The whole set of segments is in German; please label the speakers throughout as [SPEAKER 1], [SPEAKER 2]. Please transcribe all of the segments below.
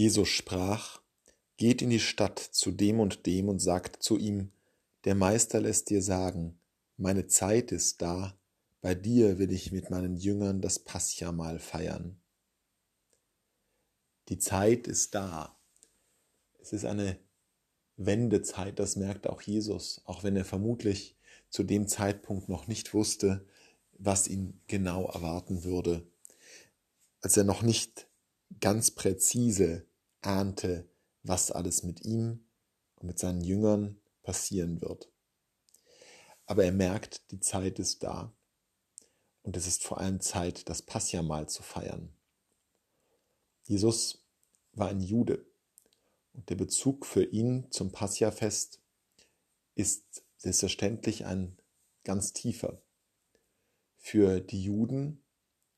[SPEAKER 1] Jesus sprach, Geht in die Stadt zu dem und dem und sagt zu ihm, der Meister lässt dir sagen, meine Zeit ist da, bei dir will ich mit meinen Jüngern das Passjamal feiern. Die Zeit ist da. Es ist eine Wendezeit, das merkt auch Jesus, auch wenn er vermutlich zu dem Zeitpunkt noch nicht wusste, was ihn genau erwarten würde, als er noch nicht ganz präzise ahnte, was alles mit ihm und mit seinen Jüngern passieren wird. Aber er merkt, die Zeit ist da. Und es ist vor allem Zeit, das Passjamal zu feiern. Jesus war ein Jude und der Bezug für ihn zum Passjafest ist selbstverständlich ein ganz tiefer. Für die Juden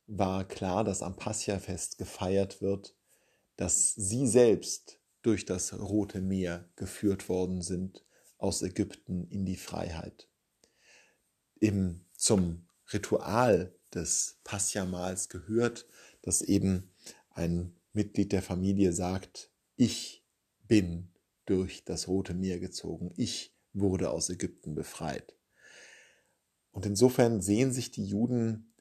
[SPEAKER 1] war klar, dass am Passjafest gefeiert wird, dass sie selbst durch das Rote Meer geführt worden sind aus Ägypten in die Freiheit. Im, zum Ritual des Passjamals gehört, dass eben ein Mitglied der Familie sagt, ich bin durch das Rote Meer gezogen, ich wurde aus Ägypten befreit. Und insofern sehen sich die Juden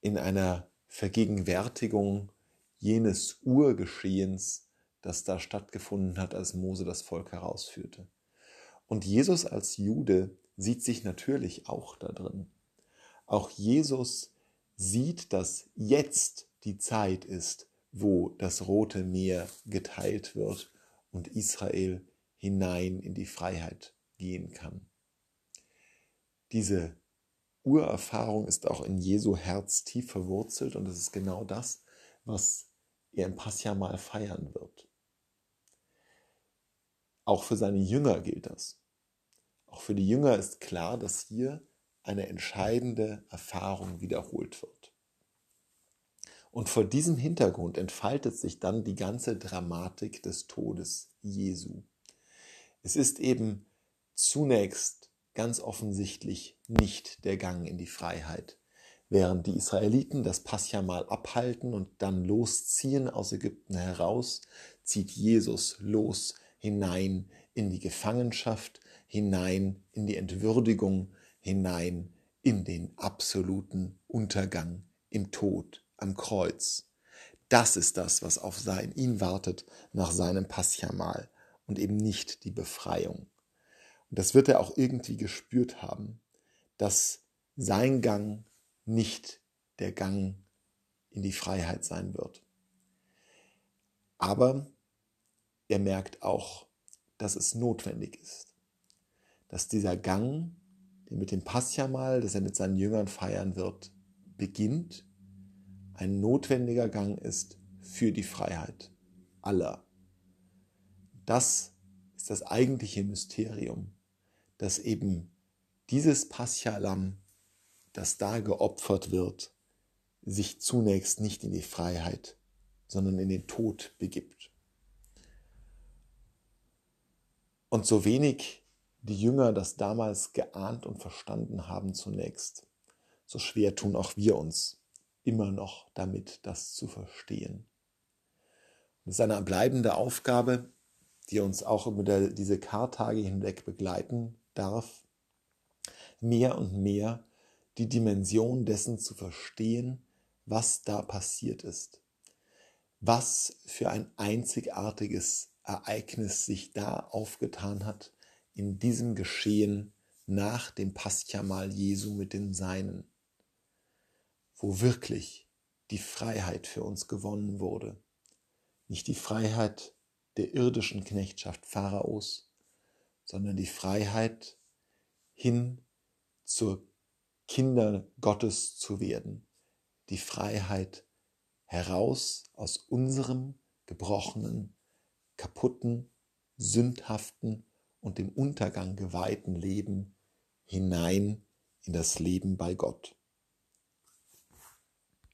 [SPEAKER 1] in einer Vergegenwärtigung jenes Urgeschehens, das da stattgefunden hat, als Mose das Volk herausführte. Und Jesus als Jude sieht sich natürlich auch da drin. Auch Jesus sieht, dass jetzt die Zeit ist, wo das Rote Meer geteilt wird und Israel hinein in die Freiheit gehen kann. Diese Urerfahrung ist auch in Jesu Herz tief verwurzelt und es ist genau das, was er im Passjamal feiern wird. Auch für seine Jünger gilt das. Auch für die Jünger ist klar, dass hier eine entscheidende Erfahrung wiederholt wird. Und vor diesem Hintergrund entfaltet sich dann die ganze Dramatik des Todes Jesu. Es ist eben zunächst ganz offensichtlich nicht der Gang in die Freiheit. Während die Israeliten das Passjamal abhalten und dann losziehen aus Ägypten heraus, zieht Jesus los hinein in die Gefangenschaft, hinein in die Entwürdigung, hinein in den absoluten Untergang im Tod am Kreuz. Das ist das, was auf sein, ihn wartet nach seinem Passjamal und eben nicht die Befreiung. Und das wird er auch irgendwie gespürt haben, dass sein Gang nicht der Gang in die Freiheit sein wird. Aber er merkt auch, dass es notwendig ist, dass dieser Gang, der mit dem Passjamal, das er mit seinen Jüngern feiern wird, beginnt, ein notwendiger Gang ist für die Freiheit aller. Das ist das eigentliche Mysterium, dass eben dieses Paschalam, das da geopfert wird, sich zunächst nicht in die Freiheit, sondern in den Tod begibt. Und so wenig die Jünger das damals geahnt und verstanden haben zunächst, so schwer tun auch wir uns immer noch damit, das zu verstehen. Es ist eine bleibende Aufgabe, die uns auch über diese Kartage hinweg begleiten darf, mehr und mehr die Dimension dessen zu verstehen, was da passiert ist. Was für ein einzigartiges Ereignis sich da aufgetan hat in diesem Geschehen nach dem Paschamal Jesu mit den Seinen, wo wirklich die Freiheit für uns gewonnen wurde. Nicht die Freiheit der irdischen Knechtschaft Pharaos, sondern die Freiheit hin zur Kinder Gottes zu werden, die Freiheit heraus aus unserem gebrochenen, kaputten, sündhaften und dem Untergang geweihten Leben hinein in das Leben bei Gott.